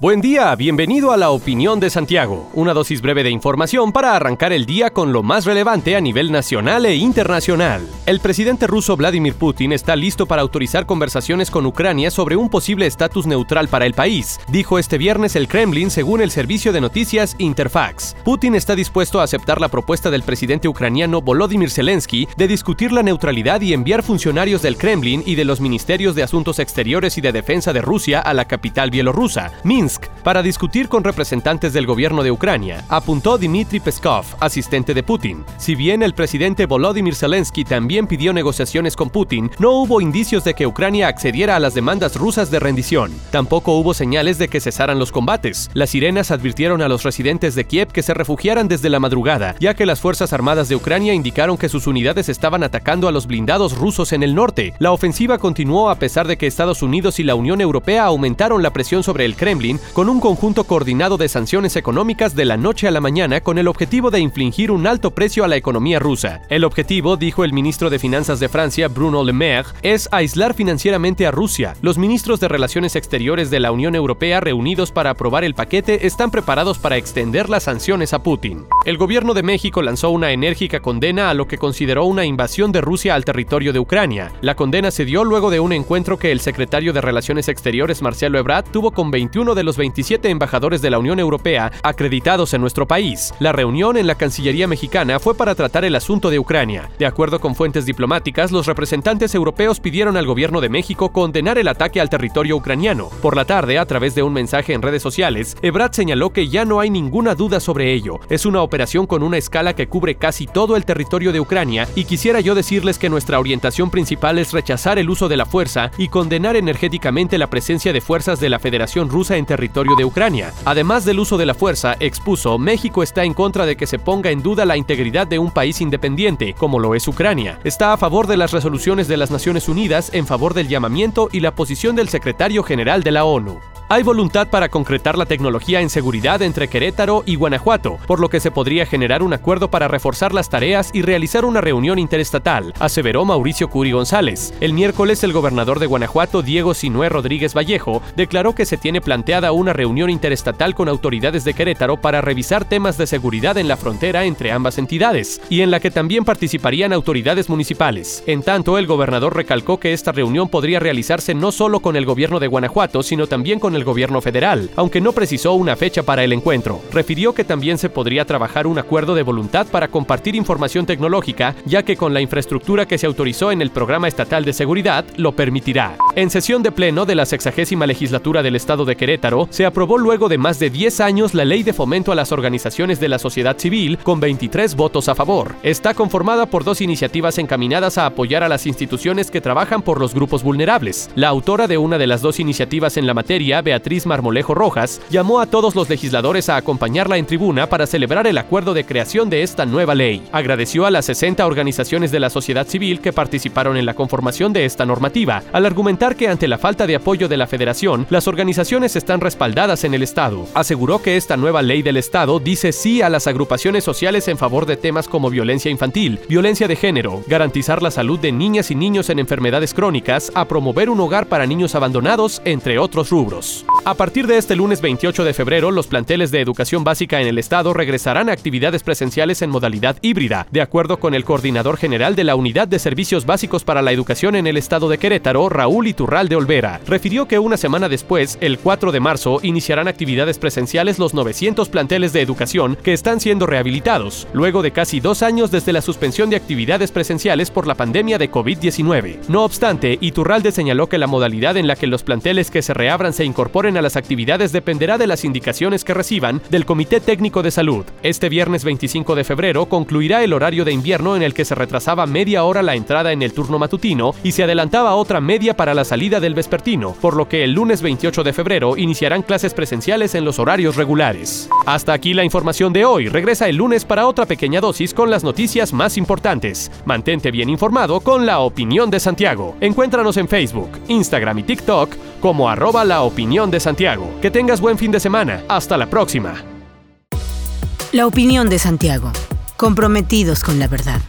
Buen día, bienvenido a la opinión de Santiago, una dosis breve de información para arrancar el día con lo más relevante a nivel nacional e internacional. El presidente ruso Vladimir Putin está listo para autorizar conversaciones con Ucrania sobre un posible estatus neutral para el país, dijo este viernes el Kremlin según el servicio de noticias Interfax. Putin está dispuesto a aceptar la propuesta del presidente ucraniano Volodymyr Zelensky de discutir la neutralidad y enviar funcionarios del Kremlin y de los ministerios de Asuntos Exteriores y de Defensa de Rusia a la capital bielorrusa, Minsk para discutir con representantes del gobierno de Ucrania, apuntó Dmitry Peskov, asistente de Putin. Si bien el presidente Volodymyr Zelensky también pidió negociaciones con Putin, no hubo indicios de que Ucrania accediera a las demandas rusas de rendición. Tampoco hubo señales de que cesaran los combates. Las sirenas advirtieron a los residentes de Kiev que se refugiaran desde la madrugada, ya que las Fuerzas Armadas de Ucrania indicaron que sus unidades estaban atacando a los blindados rusos en el norte. La ofensiva continuó a pesar de que Estados Unidos y la Unión Europea aumentaron la presión sobre el Kremlin con un conjunto coordinado de sanciones económicas de la noche a la mañana con el objetivo de infligir un alto precio a la economía rusa. El objetivo, dijo el ministro de Finanzas de Francia, Bruno Le Maire, es aislar financieramente a Rusia. Los ministros de Relaciones Exteriores de la Unión Europea reunidos para aprobar el paquete están preparados para extender las sanciones a Putin. El gobierno de México lanzó una enérgica condena a lo que consideró una invasión de Rusia al territorio de Ucrania. La condena se dio luego de un encuentro que el secretario de Relaciones Exteriores, Marcelo Ebrard, tuvo con 21 de los 27 embajadores de la Unión Europea acreditados en nuestro país. La reunión en la Cancillería mexicana fue para tratar el asunto de Ucrania. De acuerdo con fuentes diplomáticas, los representantes europeos pidieron al gobierno de México condenar el ataque al territorio ucraniano. Por la tarde, a través de un mensaje en redes sociales, Ebrard señaló que ya no hay ninguna duda sobre ello. Es una operación con una escala que cubre casi todo el territorio de Ucrania y quisiera yo decirles que nuestra orientación principal es rechazar el uso de la fuerza y condenar energéticamente la presencia de fuerzas de la Federación Rusa en territorio de Ucrania. Además del uso de la fuerza, expuso, México está en contra de que se ponga en duda la integridad de un país independiente, como lo es Ucrania. Está a favor de las resoluciones de las Naciones Unidas en favor del llamamiento y la posición del secretario general de la ONU. Hay voluntad para concretar la tecnología en seguridad entre Querétaro y Guanajuato, por lo que se podría generar un acuerdo para reforzar las tareas y realizar una reunión interestatal, aseveró Mauricio Curi González. El miércoles el gobernador de Guanajuato, Diego Sinué Rodríguez Vallejo, declaró que se tiene planteada una reunión interestatal con autoridades de Querétaro para revisar temas de seguridad en la frontera entre ambas entidades, y en la que también participarían autoridades municipales. En tanto, el gobernador recalcó que esta reunión podría realizarse no solo con el gobierno de Guanajuato, sino también con el gobierno federal, aunque no precisó una fecha para el encuentro. Refirió que también se podría trabajar un acuerdo de voluntad para compartir información tecnológica, ya que con la infraestructura que se autorizó en el Programa Estatal de Seguridad lo permitirá. En sesión de pleno de la sexagésima legislatura del Estado de Querétaro, se aprobó luego de más de 10 años la Ley de Fomento a las Organizaciones de la Sociedad Civil, con 23 votos a favor. Está conformada por dos iniciativas encaminadas a apoyar a las instituciones que trabajan por los grupos vulnerables. La autora de una de las dos iniciativas en la materia, Beatriz Marmolejo Rojas, llamó a todos los legisladores a acompañarla en tribuna para celebrar el acuerdo de creación de esta nueva ley. Agradeció a las 60 organizaciones de la sociedad civil que participaron en la conformación de esta normativa, al argumentar que ante la falta de apoyo de la federación, las organizaciones están respaldadas en el Estado. Aseguró que esta nueva ley del Estado dice sí a las agrupaciones sociales en favor de temas como violencia infantil, violencia de género, garantizar la salud de niñas y niños en enfermedades crónicas, a promover un hogar para niños abandonados, entre otros rubros. Adios. A partir de este lunes 28 de febrero, los planteles de educación básica en el estado regresarán a actividades presenciales en modalidad híbrida, de acuerdo con el coordinador general de la Unidad de Servicios Básicos para la Educación en el estado de Querétaro, Raúl Iturral de Olvera. Refirió que una semana después, el 4 de marzo, iniciarán actividades presenciales los 900 planteles de educación que están siendo rehabilitados, luego de casi dos años desde la suspensión de actividades presenciales por la pandemia de COVID-19. No obstante, Iturralde señaló que la modalidad en la que los planteles que se reabran se incorporen a las actividades dependerá de las indicaciones que reciban del Comité Técnico de Salud. Este viernes 25 de febrero concluirá el horario de invierno en el que se retrasaba media hora la entrada en el turno matutino y se adelantaba otra media para la salida del vespertino, por lo que el lunes 28 de febrero iniciarán clases presenciales en los horarios regulares. Hasta aquí la información de hoy. Regresa el lunes para otra pequeña dosis con las noticias más importantes. Mantente bien informado con la opinión de Santiago. Encuéntranos en Facebook, Instagram y TikTok como arroba la opinión de Santiago. Que tengas buen fin de semana. Hasta la próxima. La opinión de Santiago. Comprometidos con la verdad.